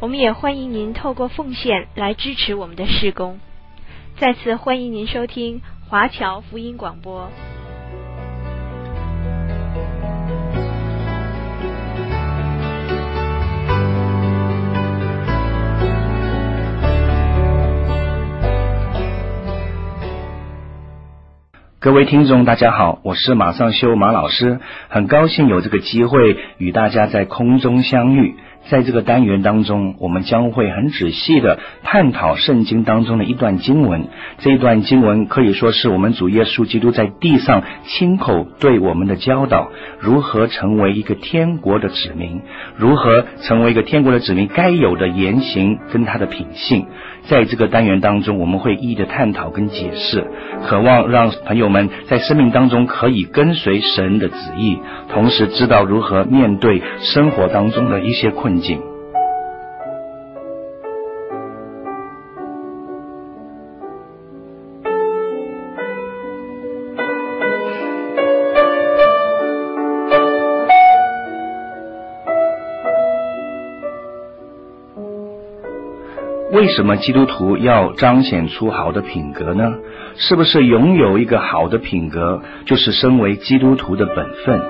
我们也欢迎您透过奉献来支持我们的事工。再次欢迎您收听华侨福音广播。各位听众，大家好，我是马上修马老师，很高兴有这个机会与大家在空中相遇。在这个单元当中，我们将会很仔细的探讨圣经当中的一段经文。这一段经文可以说是我们主耶稣基督在地上亲口对我们的教导：如何成为一个天国的子民，如何成为一个天国的子民该有的言行跟他的品性。在这个单元当中，我们会一一的探讨跟解释，渴望让朋友们在生命当中可以跟随神的旨意，同时知道如何面对生活当中的一些困境。为什么基督徒要彰显出好的品格呢？是不是拥有一个好的品格，就是身为基督徒的本分？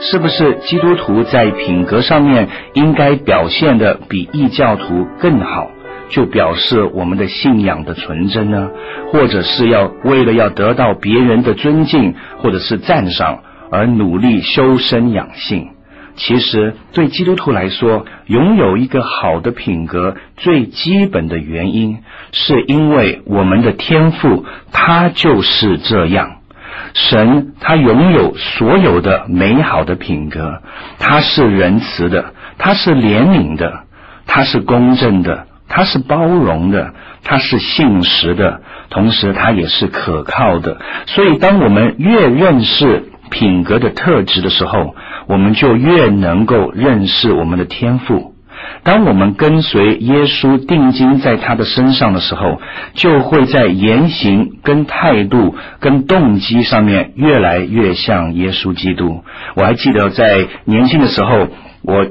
是不是基督徒在品格上面应该表现得比异教徒更好，就表示我们的信仰的纯真呢？或者是要为了要得到别人的尊敬或者是赞赏而努力修身养性？其实，对基督徒来说，拥有一个好的品格，最基本的原因，是因为我们的天赋他就是这样。神他拥有所有的美好的品格，他是仁慈的，他是怜悯的，他是公正的，他是包容的，他是信实的，同时他也是可靠的。所以，当我们越认识品格的特质的时候，我们就越能够认识我们的天赋。当我们跟随耶稣定睛在他的身上的时候，就会在言行、跟态度、跟动机上面越来越像耶稣基督。我还记得在年轻的时候，我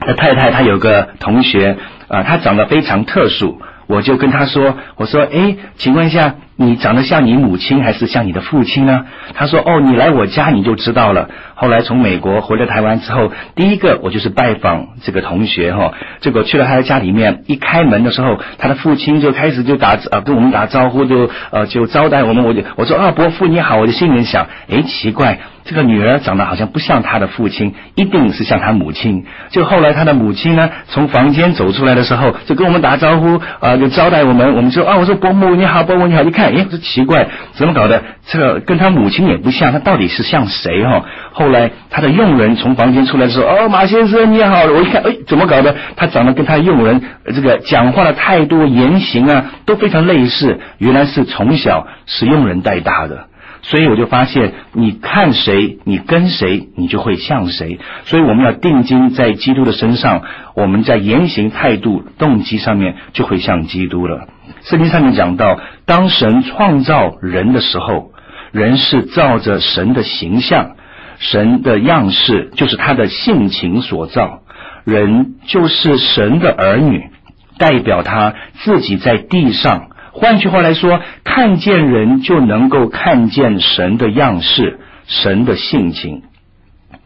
的太太她有个同学啊，她长得非常特殊，我就跟他说：“我说，诶，请问一下。”你长得像你母亲还是像你的父亲呢？他说：“哦，你来我家你就知道了。”后来从美国回了台湾之后，第一个我就是拜访这个同学哈。结果去了他的家里面，一开门的时候，他的父亲就开始就打啊跟我们打招呼，就呃就招待我们。我就我说啊，伯父你好，我就心里想，诶，奇怪。这个女儿长得好像不像她的父亲，一定是像她母亲。就后来她的母亲呢，从房间走出来的时候，就跟我们打招呼，啊、就招待我们。我们说啊，我说伯母你好，伯母你好。一看，哎，这奇怪，怎么搞的？这个跟她母亲也不像，她到底是像谁哈？后来她的佣人从房间出来的时候，哦，马先生你好。我一看，哎，怎么搞的？她长得跟她佣人这个讲话的态度、言行啊，都非常类似。原来是从小是佣人带大的。所以我就发现，你看谁，你跟谁，你就会像谁。所以我们要定睛在基督的身上，我们在言行、态度、动机上面就会像基督了。圣经上面讲到，当神创造人的时候，人是照着神的形象、神的样式，就是他的性情所造。人就是神的儿女，代表他自己在地上。换句话来说，看见人就能够看见神的样式、神的性情。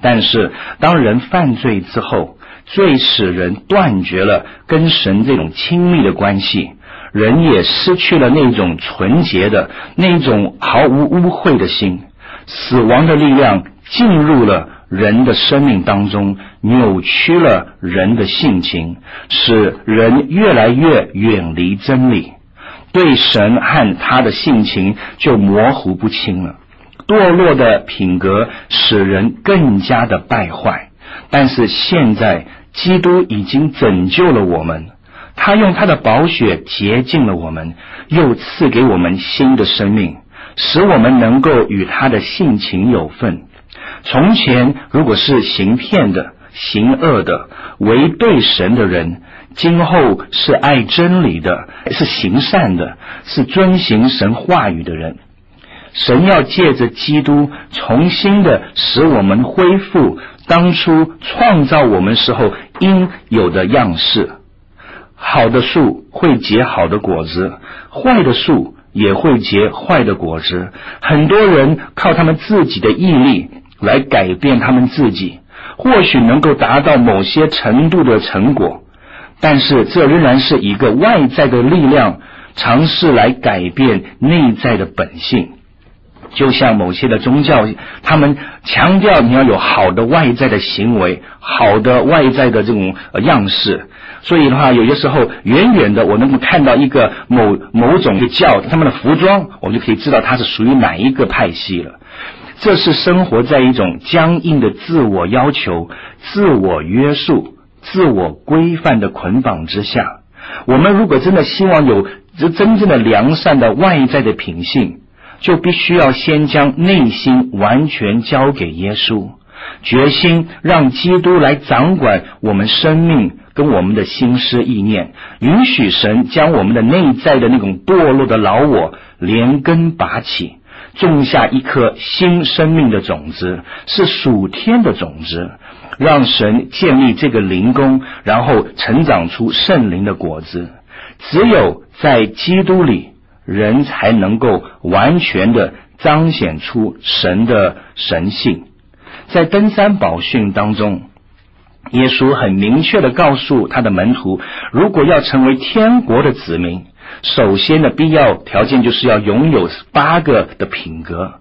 但是，当人犯罪之后，罪使人断绝了跟神这种亲密的关系，人也失去了那种纯洁的、那种毫无污秽的心。死亡的力量进入了人的生命当中，扭曲了人的性情，使人越来越远离真理。对神和他的性情就模糊不清了，堕落的品格使人更加的败坏。但是现在基督已经拯救了我们，他用他的宝血洁净了我们，又赐给我们新的生命，使我们能够与他的性情有份。从前如果是行骗的、行恶的、违背神的人，今后是爱真理的，是行善的，是遵行神话语的人。神要借着基督重新的使我们恢复当初创造我们时候应有的样式。好的树会结好的果子，坏的树也会结坏的果子。很多人靠他们自己的毅力来改变他们自己，或许能够达到某些程度的成果。但是，这仍然是一个外在的力量，尝试来改变内在的本性。就像某些的宗教，他们强调你要有好的外在的行为，好的外在的这种样式。所以的话，有些时候远远的，我能够看到一个某某种的教，他们的服装，我们就可以知道它是属于哪一个派系了。这是生活在一种僵硬的自我要求、自我约束。自我规范的捆绑之下，我们如果真的希望有这真正的良善的外在的品性，就必须要先将内心完全交给耶稣，决心让基督来掌管我们生命跟我们的心思意念，允许神将我们的内在的那种堕落的老我连根拔起，种下一颗新生命的种子，是属天的种子。让神建立这个灵宫，然后成长出圣灵的果子。只有在基督里，人才能够完全的彰显出神的神性。在登山宝训当中，耶稣很明确的告诉他的门徒，如果要成为天国的子民，首先的必要条件就是要拥有八个的品格。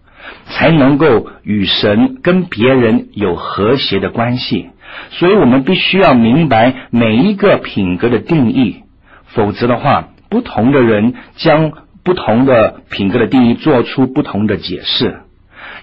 才能够与神跟别人有和谐的关系，所以我们必须要明白每一个品格的定义，否则的话，不同的人将不同的品格的定义做出不同的解释。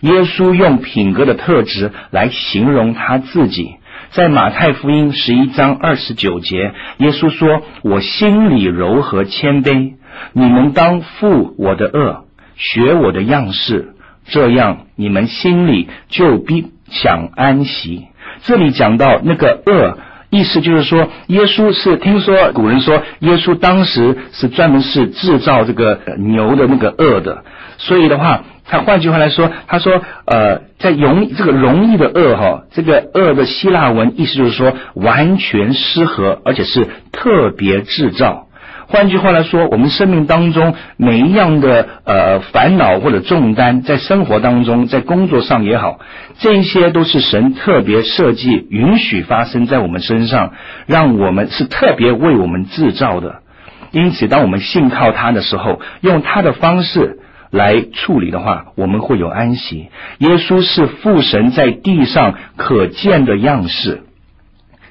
耶稣用品格的特质来形容他自己，在马太福音十一章二十九节，耶稣说：“我心里柔和谦卑，你们当负我的轭，学我的样式。”这样，你们心里就必想安息。这里讲到那个恶，意思就是说，耶稣是听说古人说，耶稣当时是专门是制造这个牛的那个恶的。所以的话，他换句话来说，他说，呃，在容这个容易的恶哈，这个恶的希腊文意思就是说，完全适合，而且是特别制造。换句话来说，我们生命当中每一样的呃烦恼或者重担，在生活当中，在工作上也好，这些都是神特别设计、允许发生在我们身上，让我们是特别为我们制造的。因此，当我们信靠他的时候，用他的方式来处理的话，我们会有安息。耶稣是父神在地上可见的样式。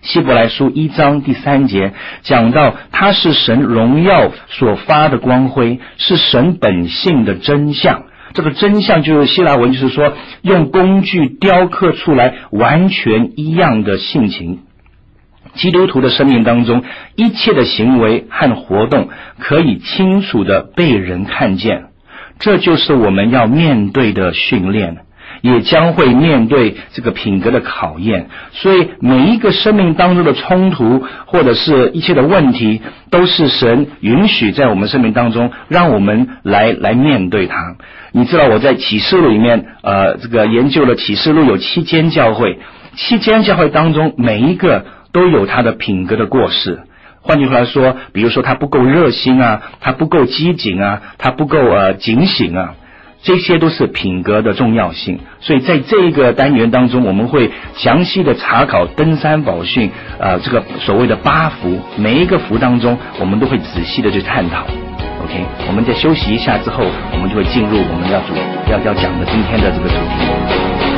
希伯来书一章第三节讲到，他是神荣耀所发的光辉，是神本性的真相。这个真相就是希腊文，就是说用工具雕刻出来完全一样的性情。基督徒的生命当中，一切的行为和活动可以清楚的被人看见，这就是我们要面对的训练。也将会面对这个品格的考验，所以每一个生命当中的冲突或者是一切的问题，都是神允许在我们生命当中，让我们来来面对它。你知道我在启示录里面，呃，这个研究了启示录有七间教会，七间教会当中每一个都有它的品格的过失。换句话来说，比如说他不够热心啊，他不够机警啊，他不够呃警醒啊。这些都是品格的重要性，所以在这一个单元当中，我们会详细的查考登山宝训，呃，这个所谓的八福，每一个福当中，我们都会仔细的去探讨。OK，我们在休息一下之后，我们就会进入我们要主要要讲的今天的这个主题。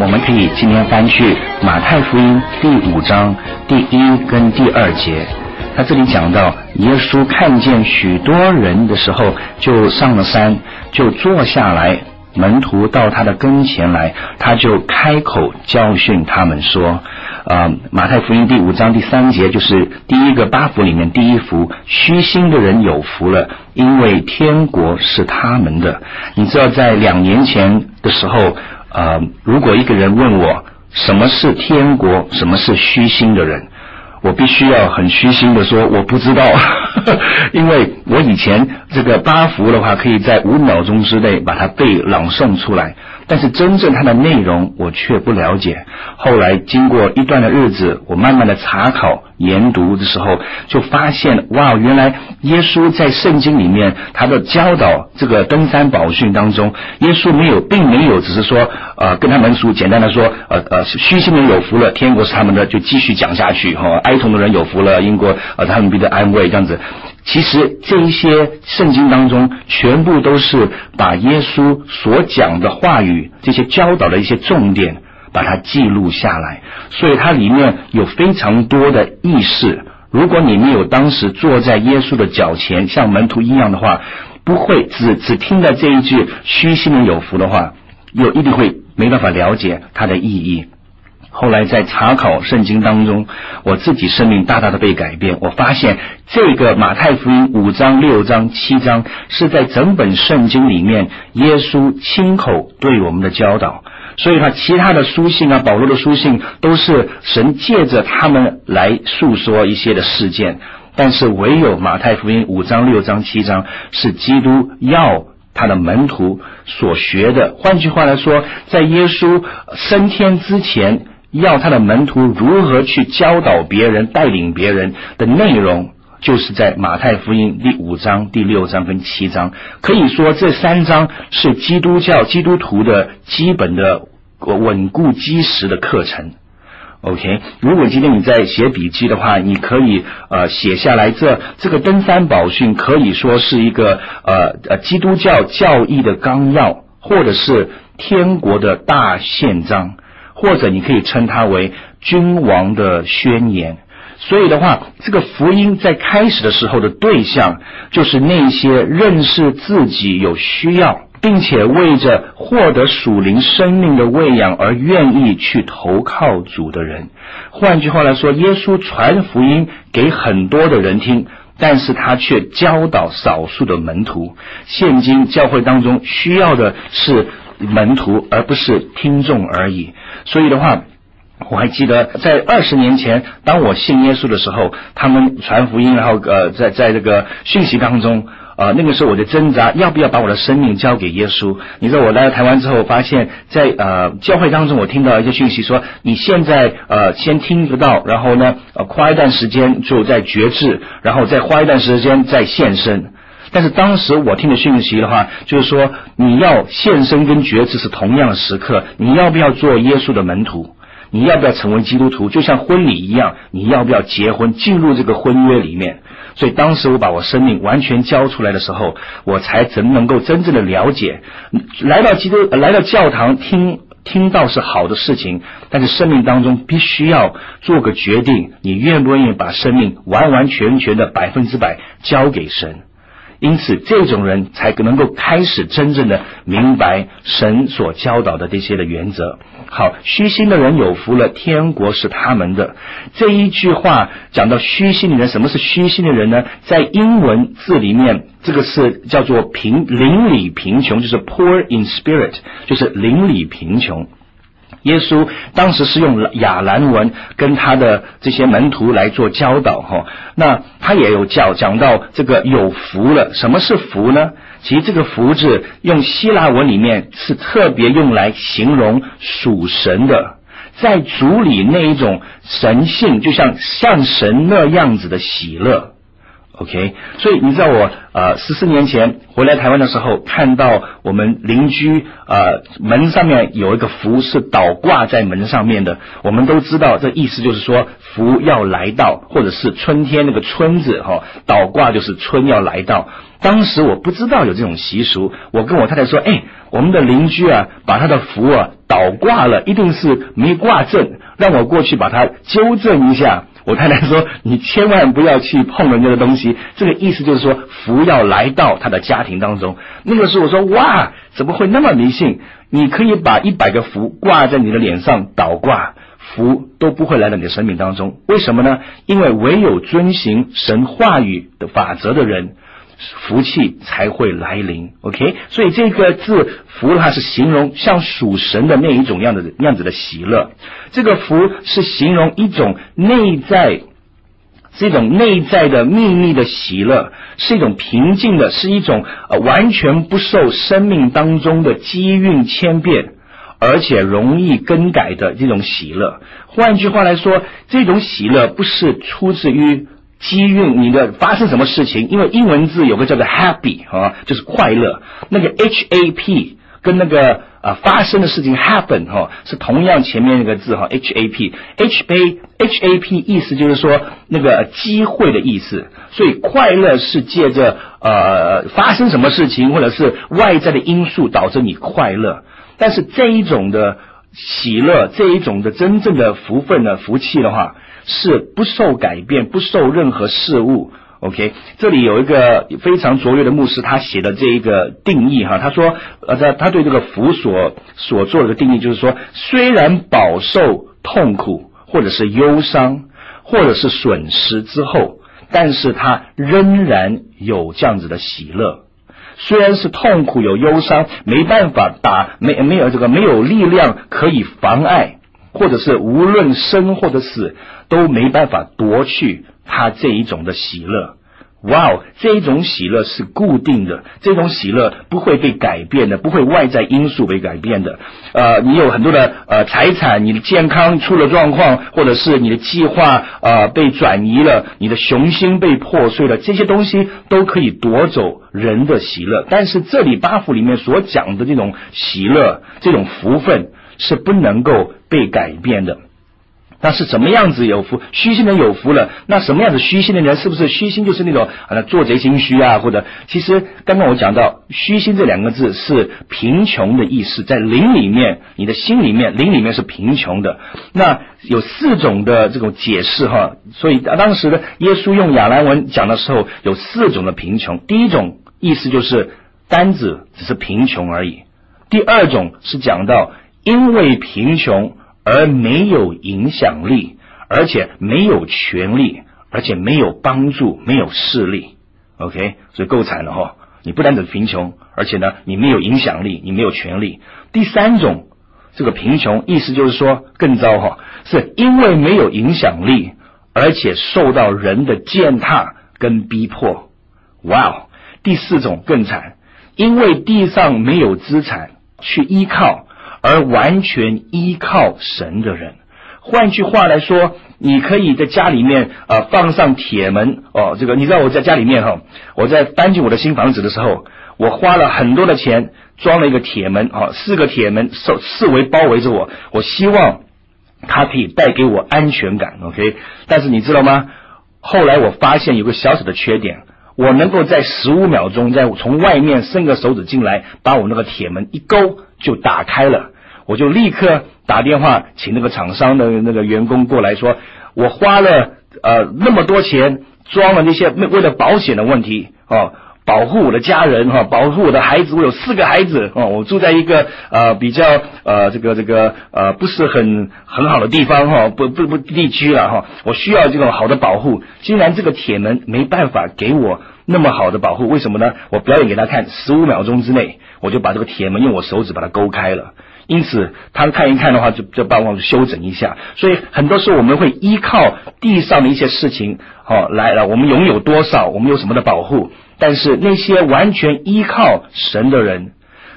我们可以今天翻去马太福音第五章第一跟第二节。他这里讲到，耶稣看见许多人的时候，就上了山，就坐下来。门徒到他的跟前来，他就开口教训他们说：“呃，马太福音第五章第三节就是第一个八福里面第一福，虚心的人有福了，因为天国是他们的。你知道，在两年前的时候，呃，如果一个人问我什么是天国，什么是虚心的人？”我必须要很虚心的说，我不知道，因为我以前这个八福的话，可以在五秒钟之内把它背朗诵出来。但是真正它的内容我却不了解。后来经过一段的日子，我慢慢的查考研读的时候，就发现哇，原来耶稣在圣经里面他的教导这个登山宝训当中，耶稣没有，并没有只是说呃跟他们说简单的说呃呃虚心的有福了，天国是他们的，就继续讲下去哈、哦，哀痛的人有福了，英国呃他们必得安慰这样子。其实这一些圣经当中，全部都是把耶稣所讲的话语、这些教导的一些重点，把它记录下来。所以它里面有非常多的意识。如果你没有当时坐在耶稣的脚前，像门徒一样的话，不会只只听到这一句“虚心的有福”的话，又一定会没办法了解它的意义。后来在查考圣经当中，我自己生命大大的被改变。我发现这个马太福音五章、六章、七章是在整本圣经里面耶稣亲口对我们的教导。所以他其他的书信啊，保罗的书信都是神借着他们来诉说一些的事件，但是唯有马太福音五章、六章、七章是基督要他的门徒所学的。换句话来说，在耶稣升天之前。要他的门徒如何去教导别人、带领别人的内容，就是在马太福音第五章、第六章跟七章。可以说，这三章是基督教基督徒的基本的稳固基石的课程。OK，如果今天你在写笔记的话，你可以呃写下来这。这个登山宝训可以说是一个呃呃基督教教义的纲要，或者是天国的大宪章。或者你可以称它为君王的宣言。所以的话，这个福音在开始的时候的对象，就是那些认识自己有需要，并且为着获得属灵生命的喂养而愿意去投靠主的人。换句话来说，耶稣传福音给很多的人听，但是他却教导少数的门徒。现今教会当中需要的是门徒，而不是听众而已。所以的话，我还记得在二十年前，当我信耶稣的时候，他们传福音，然后呃，在在这个讯息当中，呃，那个时候我就挣扎，要不要把我的生命交给耶稣？你知道，我来到台湾之后，发现在呃教会当中，我听到一些讯息说，你现在呃先听不到，然后呢，呃花一段时间就在决志，然后再花一段时间再献身。但是当时我听的讯息的话，就是说你要献身跟决志是同样的时刻，你要不要做耶稣的门徒？你要不要成为基督徒？就像婚礼一样，你要不要结婚进入这个婚约里面？所以当时我把我生命完全交出来的时候，我才真能够真正的了解，来到基督来到教堂听听到是好的事情，但是生命当中必须要做个决定，你愿不愿意把生命完完全全的百分之百交给神？因此，这种人才能够开始真正的明白神所教导的这些的原则。好，虚心的人有福了，天国是他们的。这一句话讲到虚心的人，什么是虚心的人呢？在英文字里面，这个是叫做贫邻里贫穷，就是 poor in spirit，就是邻里贫穷。耶稣当时是用亚兰文跟他的这些门徒来做教导，哈，那他也有教讲到这个有福了。什么是福呢？其实这个福字用希腊文里面是特别用来形容属神的，在主里那一种神性，就像像神那样子的喜乐。OK，所以你知道我呃十四年前回来台湾的时候，看到我们邻居呃门上面有一个福是倒挂在门上面的，我们都知道这意思就是说福要来到，或者是春天那个春字哈、哦，倒挂就是春要来到。当时我不知道有这种习俗，我跟我太太说，哎，我们的邻居啊把他的福啊倒挂了，一定是没挂正，让我过去把它纠正一下。我太太说：“你千万不要去碰人家的东西。”这个意思就是说，福要来到他的家庭当中。那个时候我说：“哇，怎么会那么迷信？你可以把一百个福挂在你的脸上，倒挂福都不会来到你的生命当中。为什么呢？因为唯有遵行神话语的法则的人。”福气才会来临，OK，所以这个字“福”它是形容像属神的那一种样子样子的喜乐。这个“福”是形容一种内在，是一种内在的秘密的喜乐，是一种平静的，是一种呃完全不受生命当中的机运千变，而且容易更改的这种喜乐。换句话来说，这种喜乐不是出自于。机运，你的发生什么事情？因为英文字有个叫做 happy 啊，就是快乐。那个 h a p 跟那个啊发生的事情 happen 哈是同样前面那个字哈 h a p h a h a p 意思就是说那个机会的意思。所以快乐是借着呃发生什么事情或者是外在的因素导致你快乐。但是这一种的喜乐，这一种的真正的福分的福气的话。是不受改变，不受任何事物。OK，这里有一个非常卓越的牧师，他写的这一个定义哈，他说，呃，他他对这个福所所做的定义就是说，虽然饱受痛苦，或者是忧伤，或者是损失之后，但是他仍然有这样子的喜乐。虽然是痛苦有忧伤，没办法打，没没有这个没有力量可以妨碍。或者是无论生或者死都没办法夺去他这一种的喜乐，哇哦，这一种喜乐是固定的，这种喜乐不会被改变的，不会外在因素被改变的。呃，你有很多的呃财产，你的健康出了状况，或者是你的计划呃被转移了，你的雄心被破碎了，这些东西都可以夺走人的喜乐。但是这里八福里面所讲的这种喜乐，这种福分。是不能够被改变的。那是什么样子有福？虚心的人有福了。那什么样子虚心的人？是不是虚心就是那种啊做贼心虚啊？或者其实刚刚我讲到虚心这两个字是贫穷的意思，在灵里面，你的心里面，灵里面是贫穷的。那有四种的这种解释哈。所以当时的耶稣用亚兰文讲的时候，有四种的贫穷。第一种意思就是单子只是贫穷而已。第二种是讲到。因为贫穷而没有影响力，而且没有权力，而且没有帮助，没有势力。OK，所以够惨了哈！你不单只贫穷，而且呢，你没有影响力，你没有权力。第三种，这个贫穷意思就是说更糟哈，是因为没有影响力，而且受到人的践踏跟逼迫。哇哦！第四种更惨，因为地上没有资产去依靠。而完全依靠神的人，换句话来说，你可以在家里面啊、放上铁门哦。这个你知道我在家里面哈、我在搬进我的新房子的时候，我花了很多的钱装了一个铁门啊、哦，四个铁门四四围包围着我，我希望它可以带给我安全感。OK，但是你知道吗？后来我发现有个小小的缺点，我能够在十五秒钟在从外面伸个手指进来，把我那个铁门一勾。就打开了，我就立刻打电话请那个厂商的那个员工过来说，我花了呃那么多钱装了那些为了保险的问题哦，保护我的家人哈，保护我的孩子，我有四个孩子哦，我住在一个呃比较呃这个这个呃不是很很好的地方哈，不不不地区了哈，我需要这种好的保护，既然这个铁门没办法给我那么好的保护，为什么呢？我表演给他看，十五秒钟之内。我就把这个铁门用我手指把它勾开了，因此他看一看的话，就就帮我修整一下。所以很多时候我们会依靠地上的一些事情，哦，来了，我们拥有多少，我们有什么的保护。但是那些完全依靠神的人，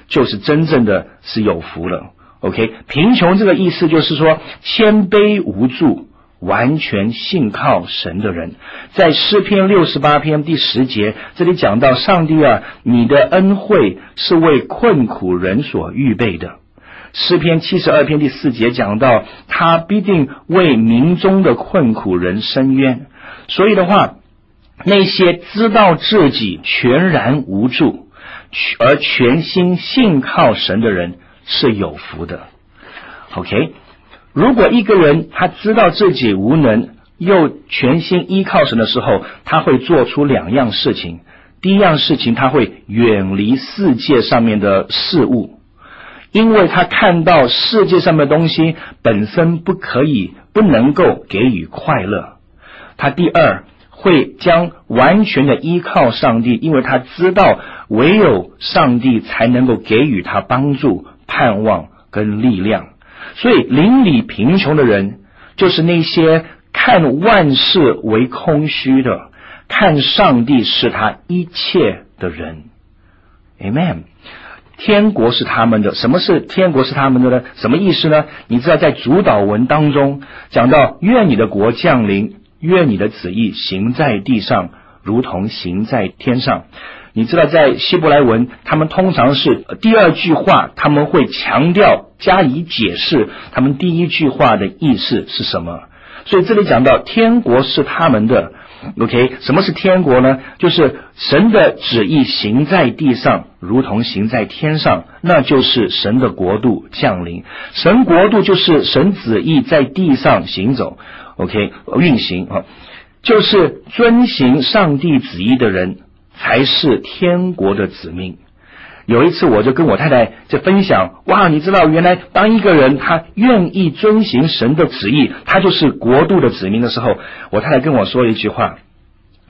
就是真正的是有福了。OK，贫穷这个意思就是说谦卑无助。完全信靠神的人。在诗篇六十八篇第十节，这里讲到上帝啊，你的恩惠是为困苦人所预备的。诗篇七十二篇第四节讲到，他必定为民中的困苦人伸冤。所以的话，那些知道自己全然无助而全心信靠神的人是有福的。OK，如果一个人他知道自己无能，又全心依靠神的时候，他会做出两样事情。第一样事情，他会远离世界上面的事物，因为他看到世界上面的东西本身不可以、不能够给予快乐。他第二会将完全的依靠上帝，因为他知道唯有上帝才能够给予他帮助、盼望跟力量。所以，邻里贫穷的人，就是那些看万事为空虚的，看上帝是他一切的人。Amen。天国是他们的，什么是天国是他们的呢？什么意思呢？你知道，在主祷文当中讲到，愿你的国降临，愿你的旨意行在地上，如同行在天上。你知道，在希伯来文，他们通常是第二句话，他们会强调加以解释，他们第一句话的意思是什么？所以这里讲到天国是他们的，OK？什么是天国呢？就是神的旨意行在地上，如同行在天上，那就是神的国度降临。神国度就是神旨意在地上行走，OK？运行啊，就是遵行上帝旨意的人。才是天国的子民。有一次，我就跟我太太在分享，哇，你知道，原来当一个人他愿意遵行神的旨意，他就是国度的子民的时候，我太太跟我说了一句话，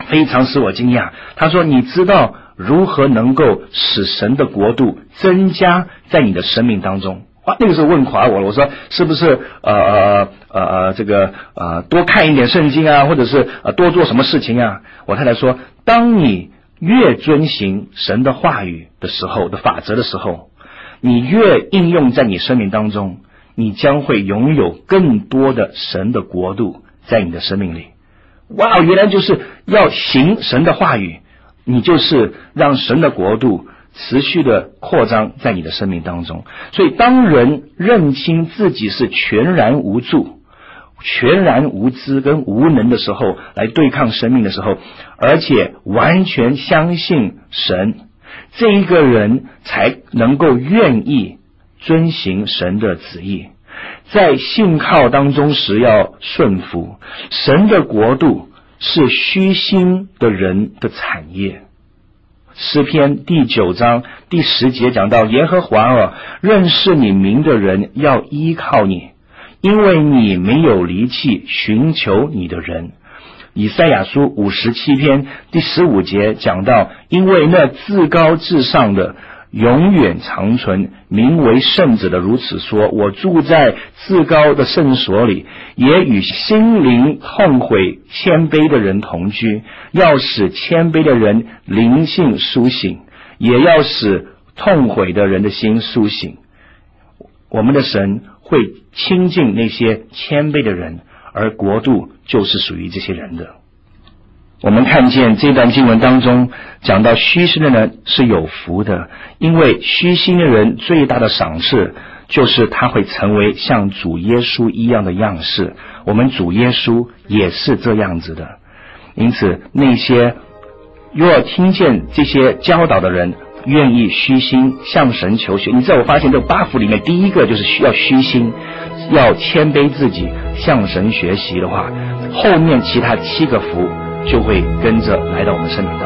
非常使我惊讶。她说：“你知道如何能够使神的国度增加在你的生命当中？”哇，那个时候问垮我了。我说：“是不是呃呃呃呃这个呃多看一点圣经啊，或者是呃多做什么事情啊？”我太太说：“当你。”越遵行神的话语的时候的法则的时候，你越应用在你生命当中，你将会拥有更多的神的国度在你的生命里。哇，原来就是要行神的话语，你就是让神的国度持续的扩张在你的生命当中。所以，当人认清自己是全然无助。全然无知跟无能的时候，来对抗生命的时候，而且完全相信神，这一个人才能够愿意遵行神的旨意，在信靠当中时要顺服。神的国度是虚心的人的产业。诗篇第九章第十节讲到：耶和华啊，认识你名的人要依靠你。因为你没有离弃寻求你的人，以赛亚书五十七篇第十五节讲到，因为那至高至上的永远长存，名为圣者的如此说：我住在至高的圣所里，也与心灵痛悔谦卑的人同居，要使谦卑的人灵性苏醒，也要使痛悔的人的心苏醒。我们的神。会亲近那些谦卑的人，而国度就是属于这些人的。我们看见这段经文当中讲到虚心的人是有福的，因为虚心的人最大的赏赐就是他会成为像主耶稣一样的样式。我们主耶稣也是这样子的，因此那些若听见这些教导的人。愿意虚心向神求学，你知道我发现这八福里面第一个就是需要虚心，要谦卑自己向神学习的话，后面其他七个福就会跟着来到我们生命当中。